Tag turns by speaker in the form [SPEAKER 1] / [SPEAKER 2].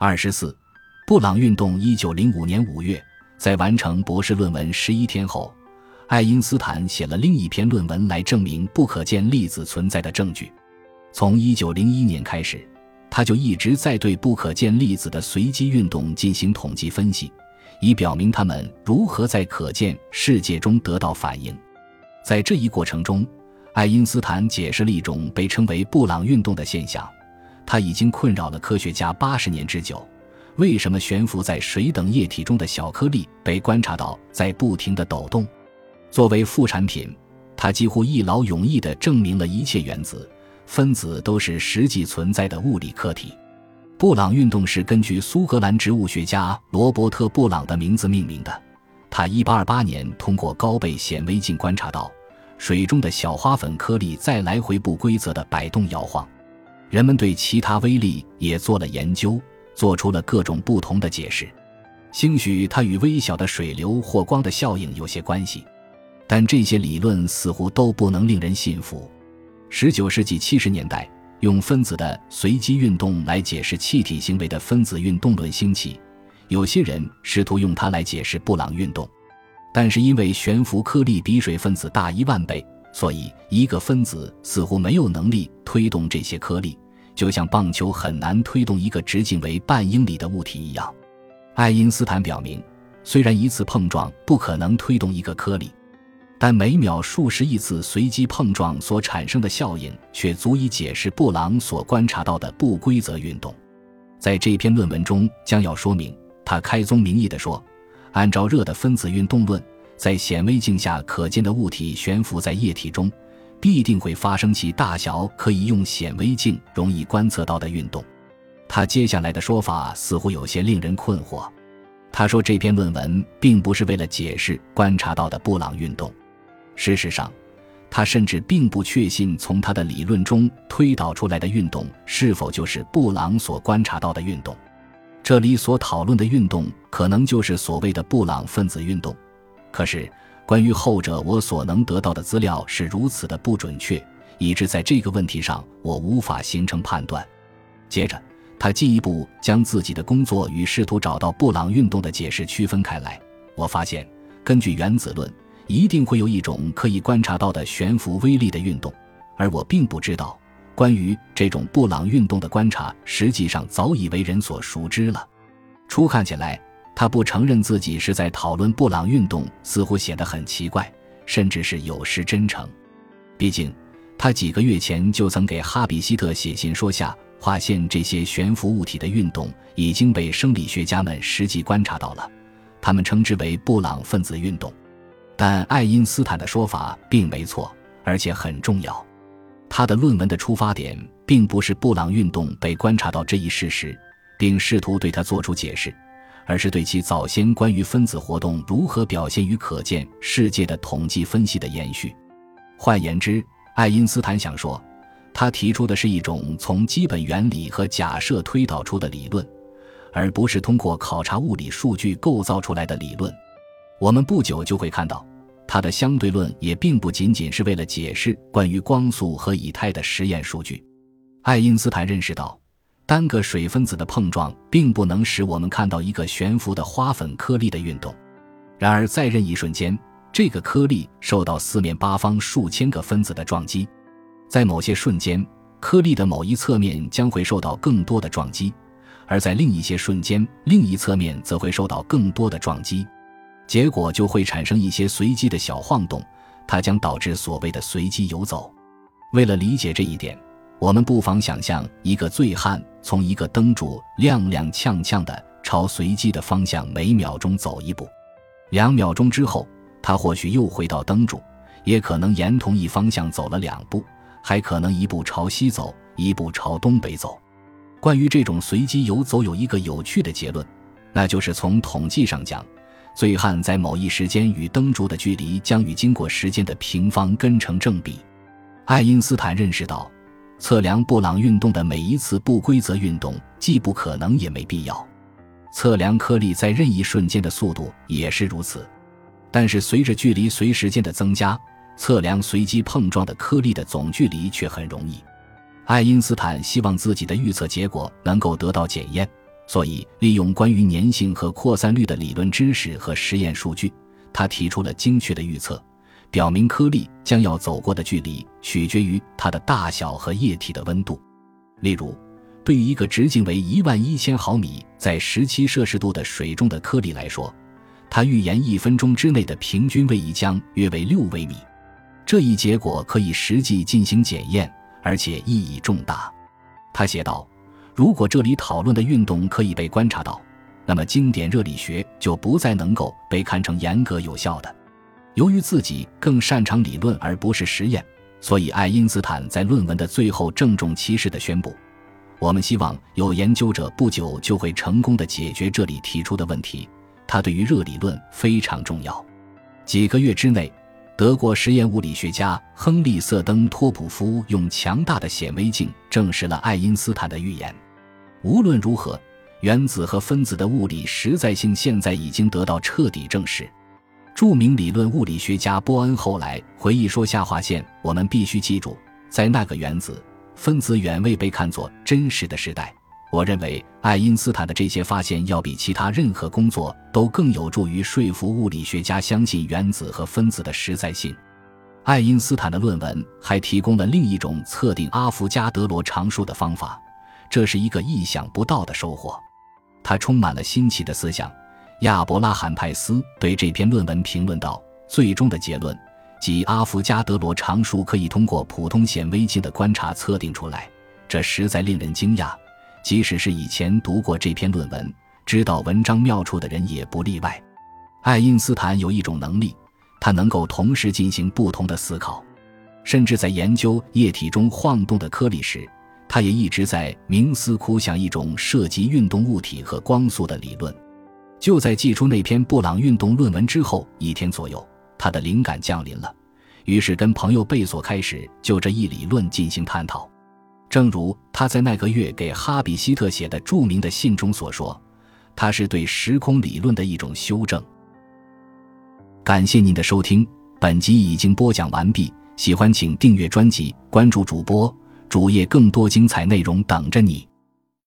[SPEAKER 1] 二十四，布朗运动一九零五年五月，在完成博士论文十一天后，爱因斯坦写了另一篇论文来证明不可见粒子存在的证据。从一九零一年开始，他就一直在对不可见粒子的随机运动进行统计分析，以表明它们如何在可见世界中得到反应。在这一过程中，爱因斯坦解释了一种被称为布朗运动的现象。它已经困扰了科学家八十年之久。为什么悬浮在水等液体中的小颗粒被观察到在不停地抖动？作为副产品，它几乎一劳永逸地证明了一切原子、分子都是实际存在的物理客体。布朗运动是根据苏格兰植物学家罗伯特·布朗的名字命名的。他一八二八年通过高倍显微镜观察到水中的小花粉颗粒在来回不规则地摆动摇晃。人们对其他微粒也做了研究，做出了各种不同的解释。兴许它与微小的水流或光的效应有些关系，但这些理论似乎都不能令人信服。十九世纪七十年代，用分子的随机运动来解释气体行为的分子运动论兴起，有些人试图用它来解释布朗运动，但是因为悬浮颗粒比水分子大一万倍。所以，一个分子似乎没有能力推动这些颗粒，就像棒球很难推动一个直径为半英里的物体一样。爱因斯坦表明，虽然一次碰撞不可能推动一个颗粒，但每秒数十亿次随机碰撞所产生的效应却足以解释布朗所观察到的不规则运动。在这篇论文中，将要说明他开宗明义地说，按照热的分子运动论。在显微镜下可见的物体悬浮在液体中，必定会发生其大小可以用显微镜容易观测到的运动。他接下来的说法似乎有些令人困惑。他说这篇论文并不是为了解释观察到的布朗运动。事实上，他甚至并不确信从他的理论中推导出来的运动是否就是布朗所观察到的运动。这里所讨论的运动可能就是所谓的布朗分子运动。可是，关于后者，我所能得到的资料是如此的不准确，以致在这个问题上我无法形成判断。接着，他进一步将自己的工作与试图找到布朗运动的解释区分开来。我发现，根据原子论，一定会有一种可以观察到的悬浮微粒的运动，而我并不知道关于这种布朗运动的观察，实际上早已为人所熟知了。初看起来。他不承认自己是在讨论布朗运动，似乎显得很奇怪，甚至是有失真诚。毕竟，他几个月前就曾给哈比希特写信说下，发现这些悬浮物体的运动已经被生理学家们实际观察到了，他们称之为布朗分子运动。但爱因斯坦的说法并没错，而且很重要。他的论文的出发点并不是布朗运动被观察到这一事实，并试图对他做出解释。而是对其早先关于分子活动如何表现于可见世界的统计分析的延续。换言之，爱因斯坦想说，他提出的是一种从基本原理和假设推导出的理论，而不是通过考察物理数据构造出来的理论。我们不久就会看到，他的相对论也并不仅仅是为了解释关于光速和以太的实验数据。爱因斯坦认识到。单个水分子的碰撞并不能使我们看到一个悬浮的花粉颗粒的运动，然而在任意瞬间，这个颗粒受到四面八方数千个分子的撞击，在某些瞬间，颗粒的某一侧面将会受到更多的撞击，而在另一些瞬间，另一侧面则会受到更多的撞击，结果就会产生一些随机的小晃动，它将导致所谓的随机游走。为了理解这一点。我们不妨想象一个醉汉从一个灯柱踉踉跄跄地朝随机的方向每秒钟走一步，两秒钟之后，他或许又回到灯柱，也可能沿同一方向走了两步，还可能一步朝西走，一步朝东北走。关于这种随机游走，有一个有趣的结论，那就是从统计上讲，醉汉在某一时间与灯柱的距离将与经过时间的平方根成正比。爱因斯坦认识到。测量布朗运动的每一次不规则运动既不可能也没必要，测量颗粒在任意瞬间的速度也是如此。但是随着距离随时间的增加，测量随机碰撞的颗粒的总距离却很容易。爱因斯坦希望自己的预测结果能够得到检验，所以利用关于粘性和扩散率的理论知识和实验数据，他提出了精确的预测，表明颗粒将要走过的距离取决于它的大小和液体的温度。例如，对于一个直径为一万一千毫米、在十七摄氏度的水中的颗粒来说，它预言一分钟之内的平均位移将约为六微米。这一结果可以实际进行检验，而且意义重大。他写道。如果这里讨论的运动可以被观察到，那么经典热力学就不再能够被看成严格有效的。由于自己更擅长理论而不是实验，所以爱因斯坦在论文的最后郑重其事地宣布：“我们希望有研究者不久就会成功地解决这里提出的问题。它对于热理论非常重要。”几个月之内。德国实验物理学家亨利·瑟登托普夫用强大的显微镜证实了爱因斯坦的预言。无论如何，原子和分子的物理实在性现在已经得到彻底证实。著名理论物理学家波恩后来回忆说：“下划线，我们必须记住，在那个原子分子远未被看作真实的时代。”我认为爱因斯坦的这些发现要比其他任何工作都更有助于说服物理学家相信原子和分子的实在性。爱因斯坦的论文还提供了另一种测定阿伏加德罗常数的方法，这是一个意想不到的收获。他充满了新奇的思想。亚伯拉罕·派斯对这篇论文评论道：“最终的结论，即阿伏加德罗常数可以通过普通显微镜的观察测定出来，这实在令人惊讶。”即使是以前读过这篇论文、知道文章妙处的人也不例外。爱因斯坦有一种能力，他能够同时进行不同的思考，甚至在研究液体中晃动的颗粒时，他也一直在冥思苦想一种涉及运动物体和光速的理论。就在寄出那篇布朗运动论文之后一天左右，他的灵感降临了，于是跟朋友贝索开始就这一理论进行探讨。正如他在那个月给哈比希特写的著名的信中所说，他是对时空理论的一种修正。感谢您的收听，本集已经播讲完毕。喜欢请订阅专辑，关注主播主页，更多精彩内容等着你。